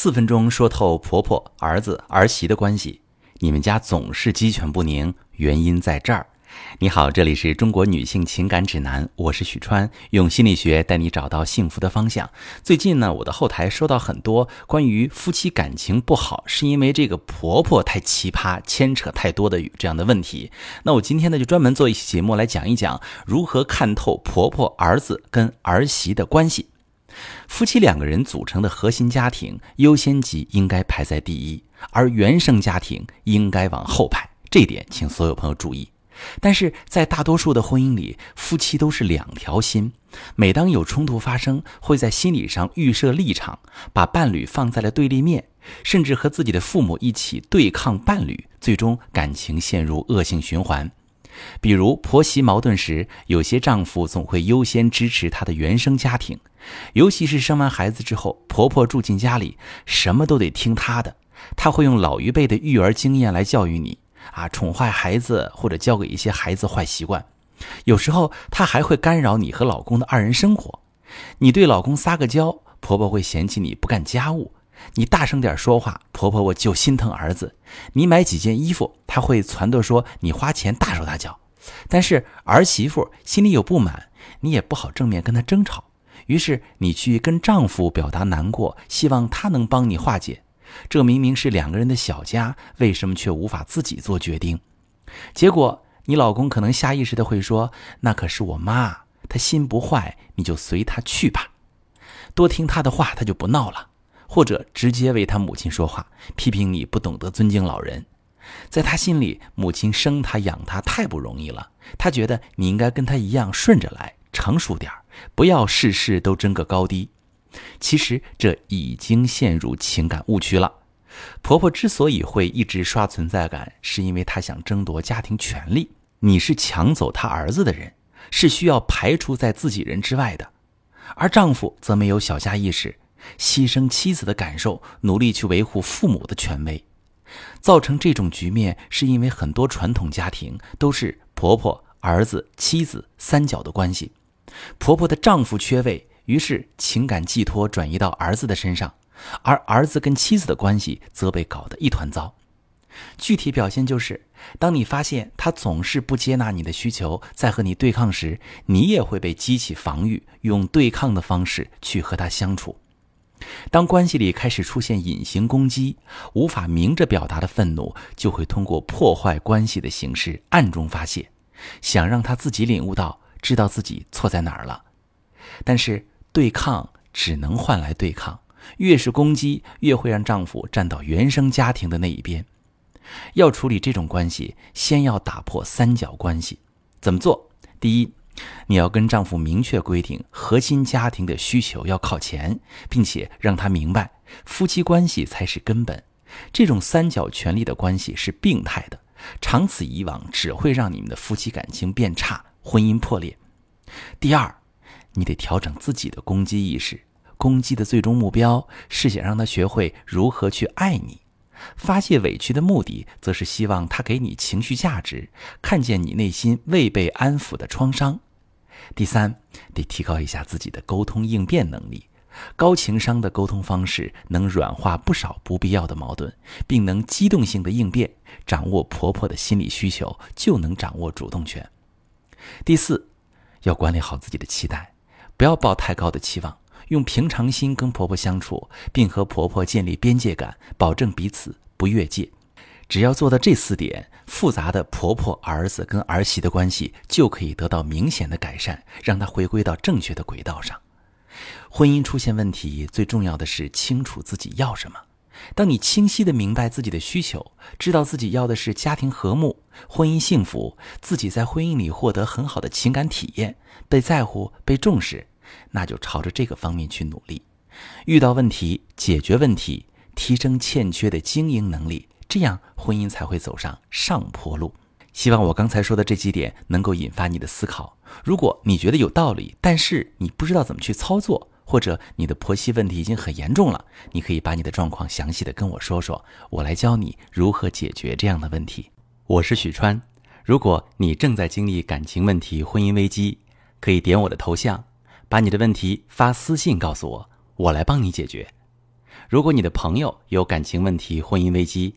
四分钟说透婆婆、儿子、儿媳的关系，你们家总是鸡犬不宁，原因在这儿。你好，这里是中国女性情感指南，我是许川，用心理学带你找到幸福的方向。最近呢，我的后台收到很多关于夫妻感情不好是因为这个婆婆太奇葩、牵扯太多的这样的问题。那我今天呢，就专门做一期节目来讲一讲如何看透婆婆、儿子跟儿媳的关系。夫妻两个人组成的核心家庭优先级应该排在第一，而原生家庭应该往后排。这点请所有朋友注意。但是在大多数的婚姻里，夫妻都是两条心。每当有冲突发生，会在心理上预设立场，把伴侣放在了对立面，甚至和自己的父母一起对抗伴侣，最终感情陷入恶性循环。比如婆媳矛盾时，有些丈夫总会优先支持他的原生家庭，尤其是生完孩子之后，婆婆住进家里，什么都得听她的。他会用老一辈的育儿经验来教育你，啊，宠坏孩子或者教给一些孩子坏习惯。有时候他还会干扰你和老公的二人生活。你对老公撒个娇，婆婆会嫌弃你不干家务。你大声点说话，婆婆我就心疼儿子。你买几件衣服，她会撺掇说你花钱大手大脚。但是儿媳妇心里有不满，你也不好正面跟她争吵。于是你去跟丈夫表达难过，希望他能帮你化解。这明明是两个人的小家，为什么却无法自己做决定？结果你老公可能下意识的会说：“那可是我妈，她心不坏，你就随她去吧，多听她的话，她就不闹了。”或者直接为他母亲说话，批评你不懂得尊敬老人，在他心里，母亲生他养他太不容易了，他觉得你应该跟他一样顺着来，成熟点不要事事都争个高低。其实这已经陷入情感误区了。婆婆之所以会一直刷存在感，是因为她想争夺家庭权利。你是抢走她儿子的人，是需要排除在自己人之外的，而丈夫则没有小家意识。牺牲妻子的感受，努力去维护父母的权威，造成这种局面，是因为很多传统家庭都是婆婆、儿子、妻子三角的关系。婆婆的丈夫缺位，于是情感寄托转移到儿子的身上，而儿子跟妻子的关系则被搞得一团糟。具体表现就是，当你发现他总是不接纳你的需求，在和你对抗时，你也会被激起防御，用对抗的方式去和他相处。当关系里开始出现隐形攻击，无法明着表达的愤怒，就会通过破坏关系的形式暗中发泄，想让他自己领悟到，知道自己错在哪儿了。但是对抗只能换来对抗，越是攻击，越会让丈夫站到原生家庭的那一边。要处理这种关系，先要打破三角关系。怎么做？第一。你要跟丈夫明确规定，核心家庭的需求要靠前，并且让他明白，夫妻关系才是根本。这种三角权力的关系是病态的，长此以往只会让你们的夫妻感情变差，婚姻破裂。第二，你得调整自己的攻击意识，攻击的最终目标是想让他学会如何去爱你，发泄委屈的目的则是希望他给你情绪价值，看见你内心未被安抚的创伤。第三，得提高一下自己的沟通应变能力。高情商的沟通方式能软化不少不必要的矛盾，并能机动性的应变。掌握婆婆的心理需求，就能掌握主动权。第四，要管理好自己的期待，不要抱太高的期望，用平常心跟婆婆相处，并和婆婆建立边界感，保证彼此不越界。只要做到这四点，复杂的婆婆、儿子跟儿媳的关系就可以得到明显的改善，让她回归到正确的轨道上。婚姻出现问题，最重要的是清楚自己要什么。当你清晰的明白自己的需求，知道自己要的是家庭和睦、婚姻幸福，自己在婚姻里获得很好的情感体验，被在乎、被重视，那就朝着这个方面去努力。遇到问题，解决问题，提升欠缺的经营能力。这样婚姻才会走上上坡路。希望我刚才说的这几点能够引发你的思考。如果你觉得有道理，但是你不知道怎么去操作，或者你的婆媳问题已经很严重了，你可以把你的状况详细的跟我说说，我来教你如何解决这样的问题。我是许川。如果你正在经历感情问题、婚姻危机，可以点我的头像，把你的问题发私信告诉我，我来帮你解决。如果你的朋友有感情问题、婚姻危机，